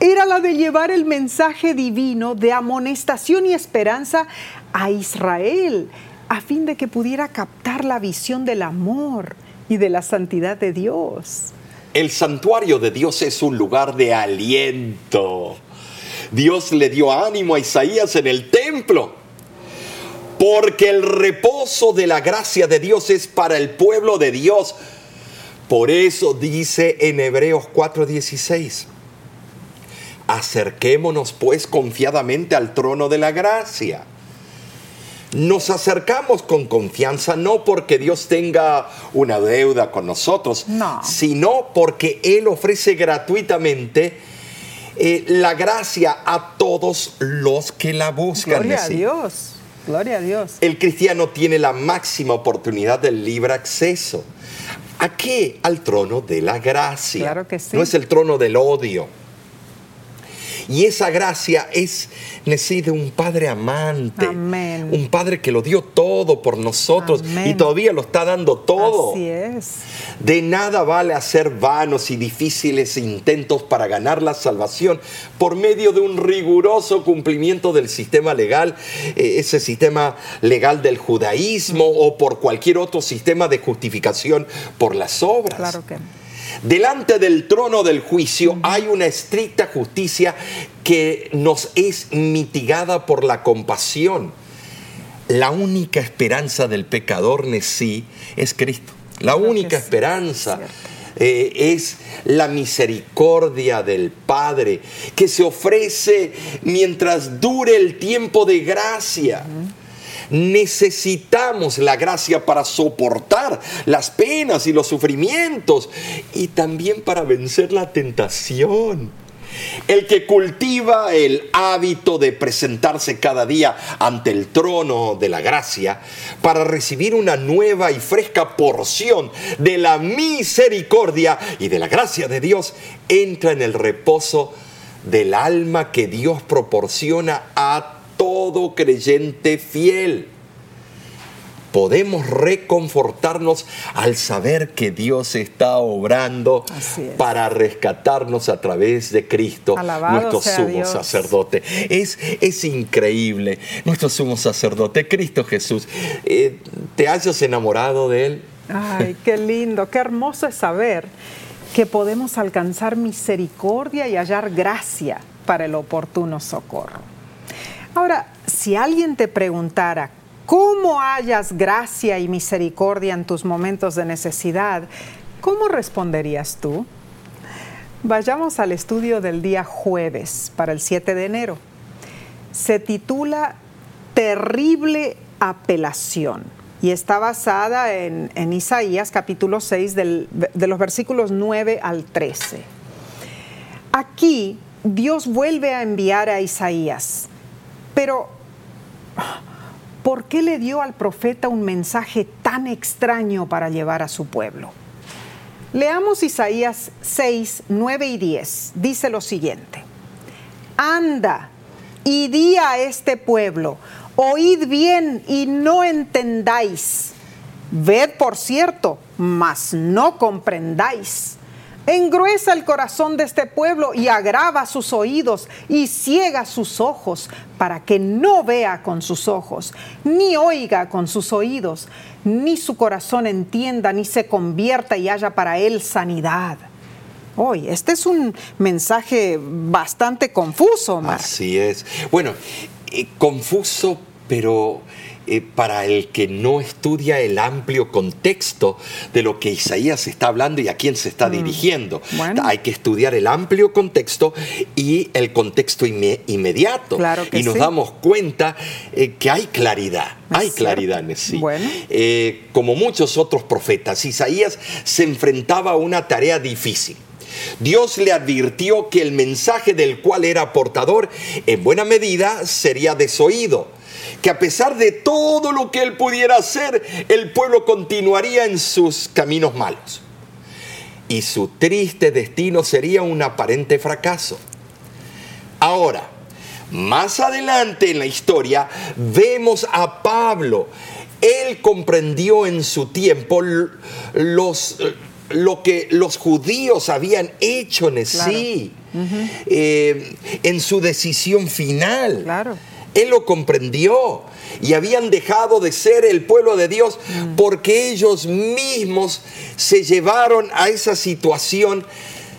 era la de llevar el mensaje divino de amonestación y esperanza a Israel, a fin de que pudiera captar la visión del amor y de la santidad de Dios. El santuario de Dios es un lugar de aliento. Dios le dio ánimo a Isaías en el templo. Porque el reposo de la gracia de Dios es para el pueblo de Dios. Por eso dice en Hebreos 4:16, acerquémonos pues confiadamente al trono de la gracia. Nos acercamos con confianza no porque Dios tenga una deuda con nosotros, No. sino porque Él ofrece gratuitamente eh, la gracia a todos los que la buscan. Gloria a. Dios, gloria a Dios. El cristiano tiene la máxima oportunidad del libre acceso. ¿A qué? Al trono de la gracia. Claro que sí. No es el trono del odio. Y esa gracia es de un padre amante. Amén. Un padre que lo dio todo por nosotros Amén. y todavía lo está dando todo. Así es. De nada vale hacer vanos y difíciles intentos para ganar la salvación por medio de un riguroso cumplimiento del sistema legal, eh, ese sistema legal del judaísmo o por cualquier otro sistema de justificación por las obras. Claro que no. Delante del trono del juicio hay una estricta justicia que nos es mitigada por la compasión. La única esperanza del pecador Nesí es Cristo. La única sí, esperanza cierto. eh, es la misericordia del Padre que se ofrece mientras dure el tiempo de gracia. Necesitamos la gracia para soportar las penas y los sufrimientos y también para vencer la tentación. El que cultiva el hábito de presentarse cada día ante el trono de la gracia para recibir una nueva y fresca porción de la misericordia y de la gracia de Dios, entra en el reposo del alma que Dios proporciona a todo creyente fiel. Podemos reconfortarnos al saber que Dios está obrando para rescatarnos a través de Cristo, nuestro sumo sacerdote. Es, es increíble, nuestro sumo sacerdote, Cristo Jesús. Eh, ¿Te hayas enamorado de Él? Ay, qué lindo, qué hermoso es saber que podemos alcanzar misericordia y hallar gracia para el oportuno socorro. Ahora, si alguien te preguntara, ¿cómo hallas gracia y misericordia en tus momentos de necesidad? ¿Cómo responderías tú? Vayamos al estudio del día jueves para el 7 de enero. Se titula Terrible apelación y está basada en, Isaías capítulo 6 de los versículos 9 al 13. Aquí Dios vuelve a enviar a Isaías pero, ¿por qué le dio al profeta un mensaje tan extraño para llevar a su pueblo? Leamos Isaías 6, 9 y 10. Dice lo siguiente. Anda y di a este pueblo, oíd bien y no entendáis. Ved, por cierto, mas no comprendáis Engruesa el corazón de este pueblo y agrava sus oídos y ciega sus ojos para que no vea con sus ojos, ni oiga con sus oídos, ni su corazón entienda, ni se convierta y haya para él sanidad. Hoy, este es un mensaje bastante confuso, Así es. Bueno, eh, confuso, pero eh, para el que no estudia el amplio contexto de lo que Isaías está hablando y a quién se está mm. dirigiendo. Hay que estudiar el amplio contexto y el contexto inmediato. y nos damos cuenta eh, que hay claridad. Hay claridad en sí. Eh, como muchos otros profetas, Isaías se enfrentaba a una tarea difícil. Dios le advirtió que el mensaje del cual era portador en buena medida sería desoído que a pesar de todo lo que él pudiera hacer, el pueblo continuaría en sus caminos malos. Y su triste destino sería un aparente fracaso. Ahora, más adelante en la historia, vemos a Pablo. Él comprendió en su tiempo los, lo que los judíos habían hecho en sí, eh, en su decisión final. Claro él lo comprendió y habían dejado de ser el pueblo de Dios porque ellos mismos se llevaron a esa situación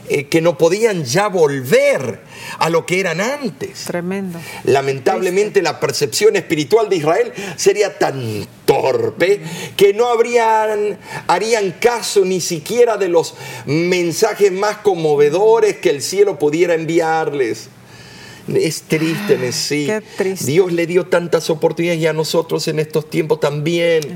eh, que no podían ya volver a lo que eran antes. Tremendo. Lamentablemente la percepción espiritual de Israel sería tan torpe que no habrían, harían caso ni siquiera de los mensajes más conmovedores que el cielo pudiera enviarles. Es triste en sí. Dios le dio tantas oportunidades y a nosotros en estos tiempos también.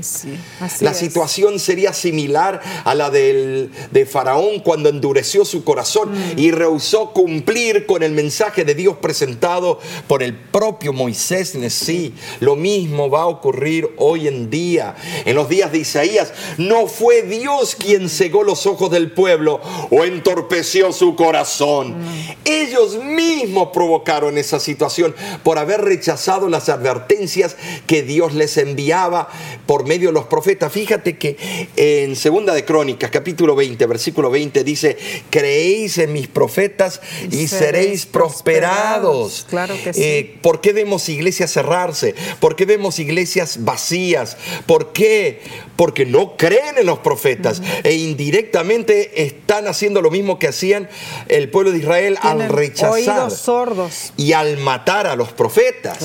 la situación sería similar a la del, de Faraón cuando endureció su corazón mm. y rehusó cumplir con el mensaje de Dios presentado por el propio Moisés sí. Lo mismo va a ocurrir hoy en día. En los días de Isaías no fue Dios quien cegó los ojos del pueblo o entorpeció su corazón. Mm. Ellos mismos provocaron en esa situación por haber rechazado las advertencias que Dios les enviaba por medio de los profetas. Fíjate que en Segunda de Crónicas, capítulo 20, versículo 20 dice, creéis en mis profetas y, seréis, prosperados. Claro que sí. Eh, ¿Por qué vemos iglesias cerrarse? ¿Por qué vemos iglesias vacías? ¿Por qué? Porque no creen en los profetas e indirectamente están haciendo lo mismo que hacían el pueblo de Israel al rechazar. sordos y al matar a los profetas.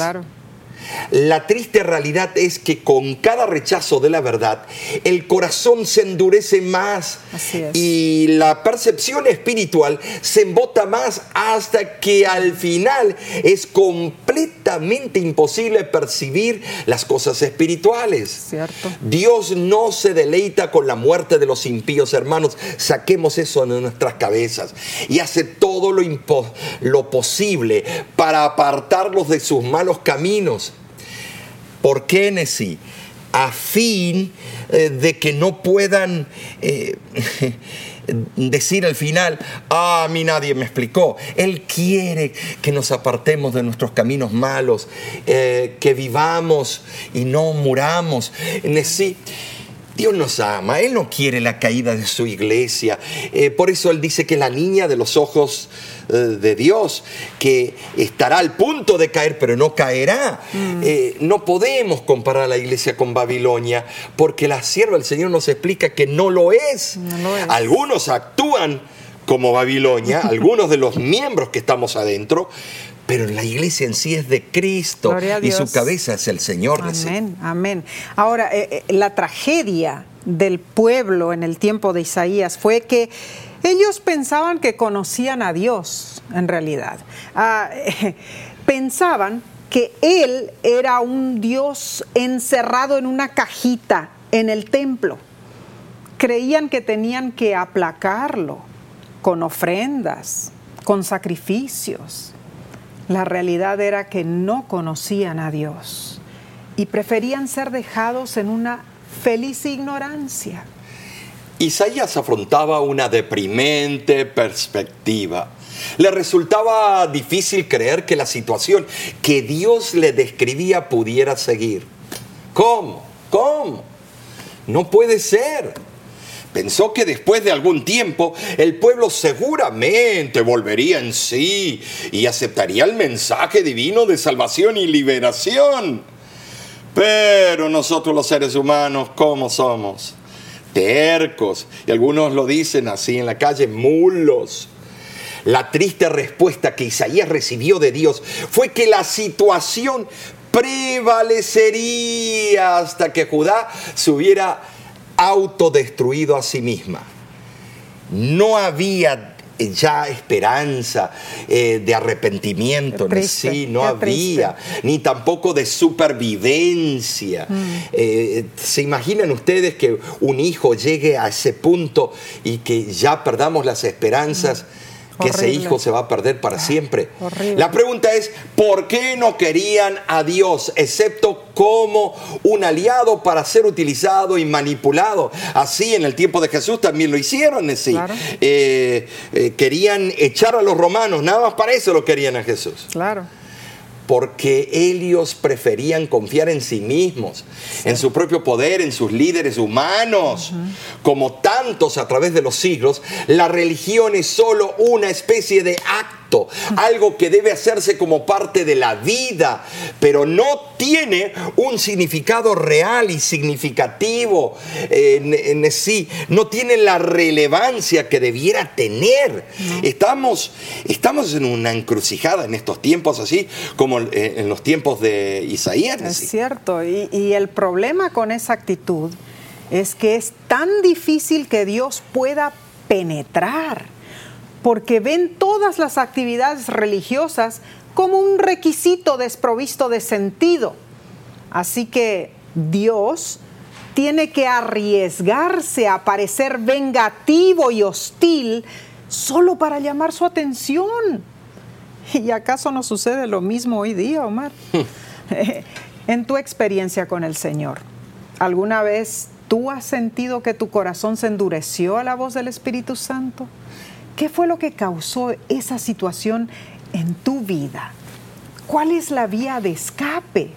La triste realidad es que con cada rechazo de la verdad, el corazón se endurece más y la percepción espiritual se embota más hasta que al final es completamente imposible percibir las cosas espirituales. Cierto. Dios no se deleita con la muerte de los impíos, hermanos. Saquemos eso de nuestras cabezas y hace todo lo, lo posible para apartarlos de sus malos caminos. ¿Por qué, Nesí? A fin eh, de que no puedan eh, decir al final, ah, a mí nadie me explicó. Él quiere que nos apartemos de nuestros caminos malos, eh, que vivamos y no muramos. Nesí, Dios nos ama, Él no quiere la caída de su iglesia. Eh, por eso Él dice que es la niña de los ojos eh, de Dios, que estará al punto de caer, pero no caerá. Eh, no podemos comparar a la iglesia con Babilonia, porque la sierva del Señor nos explica que no lo es. No lo es. Algunos actúan como Babilonia, algunos de los miembros que estamos adentro, pero la iglesia en sí es de Cristo y su cabeza es el Señor. Amén, amén. Ahora, eh, eh, la tragedia del pueblo en el tiempo de Isaías fue que ellos pensaban que conocían a Dios, en realidad. Ah, eh, pensaban que Él era un Dios encerrado en una cajita en el templo. Creían que tenían que aplacarlo con ofrendas, con sacrificios. La realidad era que no conocían a Dios y preferían ser dejados en una feliz ignorancia. Isaías afrontaba una deprimente perspectiva. Le resultaba difícil creer que la situación que Dios le describía pudiera seguir. ¿Cómo? ¿Cómo? No puede ser. Pensó que después de algún tiempo el pueblo seguramente volvería en sí y aceptaría el mensaje divino de salvación y liberación. Pero nosotros los seres humanos, ¿cómo somos? Tercos. Y algunos lo dicen así en la calle, mulos. La triste respuesta que Isaías recibió de Dios fue que la situación prevalecería hasta que Judá se hubiera autodestruido a sí misma. No había ya esperanza eh, de arrepentimiento en sí, no había, ni tampoco de supervivencia. Eh, ¿Se imaginan ustedes que un hijo llegue a ese punto y que ya perdamos las esperanzas? Que ese hijo se va a perder para siempre. horrible. La pregunta es, ¿por qué no querían a Dios, excepto como un aliado para ser utilizado y manipulado? Así en el tiempo de Jesús también lo hicieron, ¿sí? Claro. Eh, eh, querían echar a los romanos, nada más para eso lo querían a Jesús. Claro. Porque ellos preferían confiar en sí mismos, en su propio poder, en sus líderes humanos. Como tantos a través de los siglos, la religión es solo una especie de acto, algo que debe hacerse como parte de la vida, pero no tiene un significado real y significativo en, en sí, no tiene la relevancia que debiera tener. Estamos, estamos en una encrucijada en estos tiempos, así como eh, en los tiempos de Isaías. Es ¿sí? cierto. Y, y el problema con esa actitud es que es tan difícil que Dios pueda penetrar, porque ven todas las actividades religiosas como un requisito desprovisto de sentido. Así que Dios tiene que arriesgarse a parecer vengativo y hostil solo para llamar su atención. ¿Y acaso no sucede lo mismo hoy día, Omar? en tu experiencia con el Señor, ¿alguna vez tú has sentido que tu corazón se endureció a la voz del Espíritu Santo? ¿Qué fue lo que causó esa situación en tu vida? ¿Cuál es la vía de escape?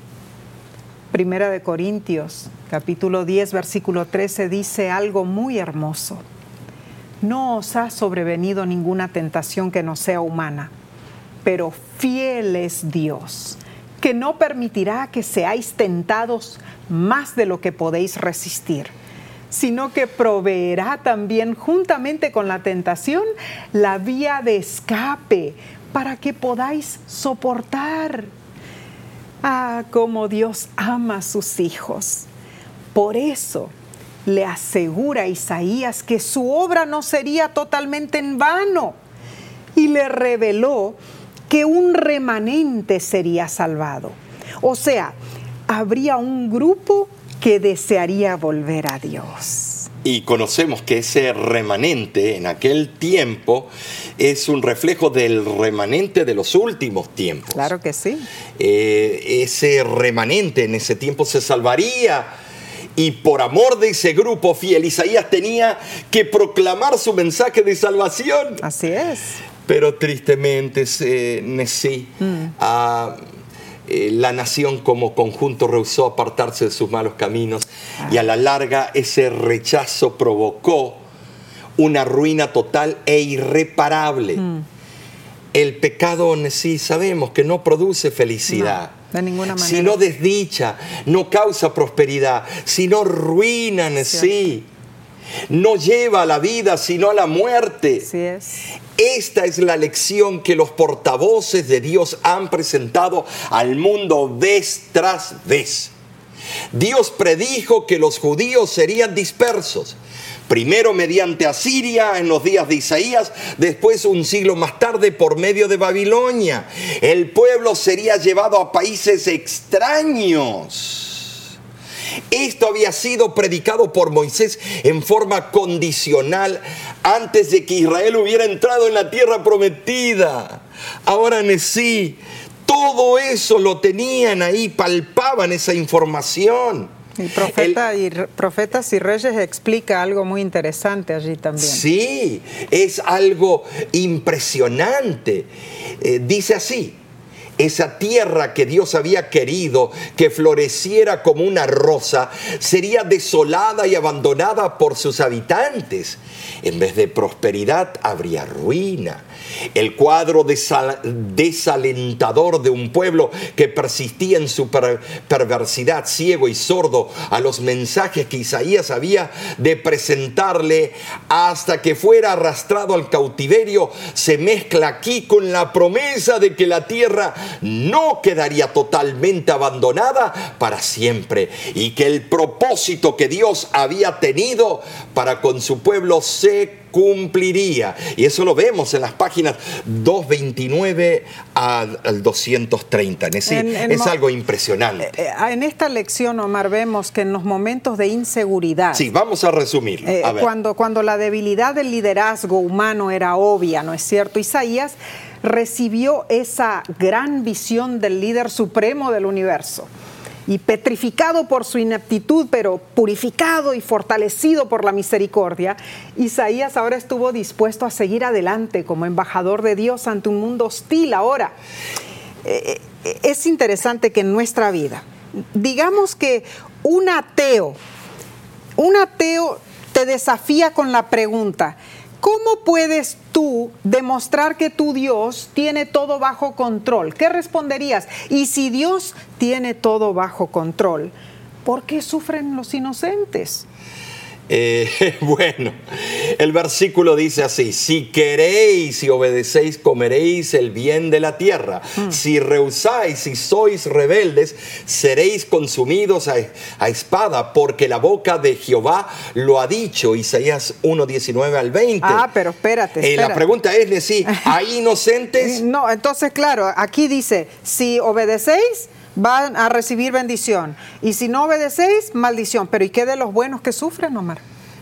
Primera de Corintios, capítulo 10, versículo 13 dice algo muy hermoso. No os ha sobrevenido ninguna tentación que no sea humana, pero fiel es Dios, que no permitirá que seáis tentados más de lo que podéis resistir, sino que proveerá también juntamente con la tentación la vía de escape para que podáis soportar. Ah, cómo Dios ama a sus hijos. Por eso le asegura a Isaías que su obra no sería totalmente en vano. Y le reveló que un remanente sería salvado. O sea, habría un grupo que desearía volver a Dios. Y conocemos que ese remanente en aquel tiempo es un reflejo del remanente de los últimos tiempos. Claro que sí. Eh, ese remanente en ese tiempo se salvaría. Y por amor de ese grupo fiel, Isaías tenía que proclamar su mensaje de salvación. Así es. Pero tristemente, sí, mm. Eh, la nación como conjunto rehusó apartarse de sus malos caminos y a la larga ese rechazo provocó una ruina total e irreparable. Mm. El pecado sí sabemos que no produce felicidad. de ninguna manera. Sino desdicha, no causa prosperidad, sino ruina en sí. No lleva a la vida, sino a la muerte. Así es. Esta es la lección que los portavoces de Dios han presentado al mundo vez tras vez. Dios predijo que los judíos serían dispersos. Primero mediante Asiria en los días de Isaías, después un siglo más tarde por medio de Babilonia. El pueblo sería llevado a países extraños esto había sido predicado por Moisés en forma condicional antes de que Israel hubiera entrado en la tierra prometida. Ahora en sí, todo eso lo tenían ahí, palpaban esa información. Y, profeta y profetas y reyes explica algo muy interesante allí también. Sí, es algo impresionante. Eh, dice así, esa tierra que Dios había querido que floreciera como una rosa, sería desolada y abandonada por sus habitantes. En vez de prosperidad, habría ruina. El cuadro desalentador de un pueblo que persistía en su perversidad, ciego y sordo a los mensajes que Isaías había de presentarle hasta que fuera arrastrado al cautiverio, se mezcla aquí con la promesa de que la tierra no quedaría totalmente abandonada para siempre y que el propósito que Dios había tenido para con su pueblo se cumpliría. Y eso lo vemos en las páginas 229 al 230. Es, es algo impresionante. Eh, eh, en esta lección, Omar, vemos que en los momentos de inseguridad. Sí, vamos a resumirlo. Eh, cuando, cuando la debilidad del liderazgo humano era obvia, ¿no es cierto? Isaías recibió esa gran visión del líder supremo del universo y petrificado por su ineptitud, pero purificado y fortalecido por la misericordia, Isaías ahora estuvo dispuesto a seguir adelante como embajador de Dios ante un mundo hostil. Ahora, eh, eh, es interesante que en nuestra vida, digamos que un ateo, un ateo te desafía con la pregunta, ¿Cómo puedes tú demostrar que tu Dios tiene todo bajo control? ¿Qué responderías? Y si Dios tiene todo bajo control, ¿por qué sufren los inocentes? Eh, bueno, el versículo dice así, si queréis y obedecéis, comeréis el bien de la tierra. Mm. Si rehusáis y sois rebeldes, seréis consumidos a, espada, porque la boca de Jehová lo ha dicho. Isaías 1, 19 al 20. Ah, pero espérate. Eh, la pregunta es, si ¿hay inocentes? No, entonces claro, aquí dice, si obedecéis, van a recibir bendición. Y si no obedecéis, maldición. Pero ¿y qué de los buenos que sufren, Omar?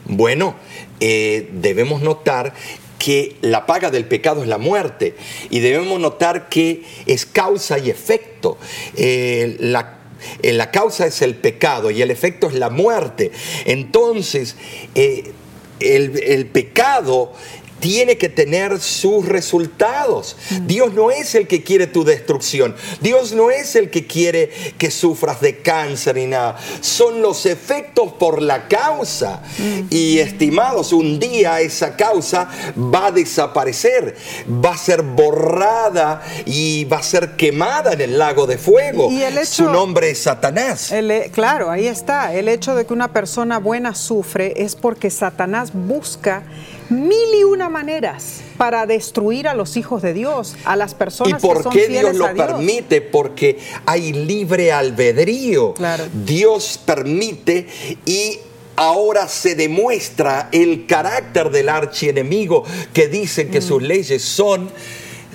Bueno, eh, debemos notar que la paga del pecado es la muerte y debemos notar que es causa y efecto. Eh, la eh, la causa es el pecado y el efecto es la muerte. Entonces, el, el, pecado tiene que tener sus resultados. Dios no es el que quiere tu destrucción. Dios no es el que quiere que sufras de cáncer ni nada. Son los efectos por la causa. Y estimados, un día esa causa va a desaparecer, va a ser borrada y va a ser quemada en el lago de fuego. Su nombre es Satanás. claro, ahí está. El hecho de que una persona buena sufre es porque Satanás busca mil y una maneras para destruir a los hijos de Dios, a las personas ¿Y por que son qué fieles Dios lo Dios. permite? Porque hay libre albedrío. Claro. Dios permite y ahora se demuestra el carácter del archienemigo que dice Mm. que sus leyes son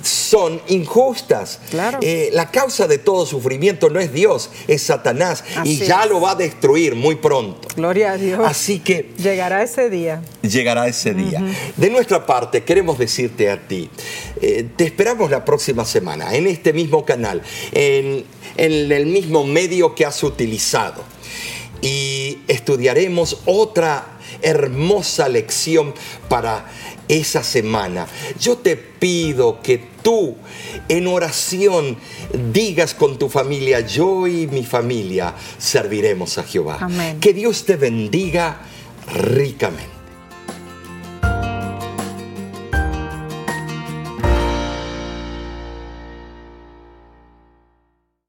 son injustas. Claro. Eh, la causa de todo sufrimiento no es Dios, es Satanás. y ya es. lo va a destruir muy pronto. Gloria a Dios. Así que Llegará ese día. llegará ese día. De nuestra parte, queremos decirte a ti, eh, te esperamos la próxima semana en este mismo canal, en, en el mismo medio que has utilizado. Y estudiaremos otra hermosa lección para esa semana. Yo te pido que tú en oración digas con tu familia, yo y mi familia serviremos a Jehová. Amén. Que Dios te bendiga ricamente.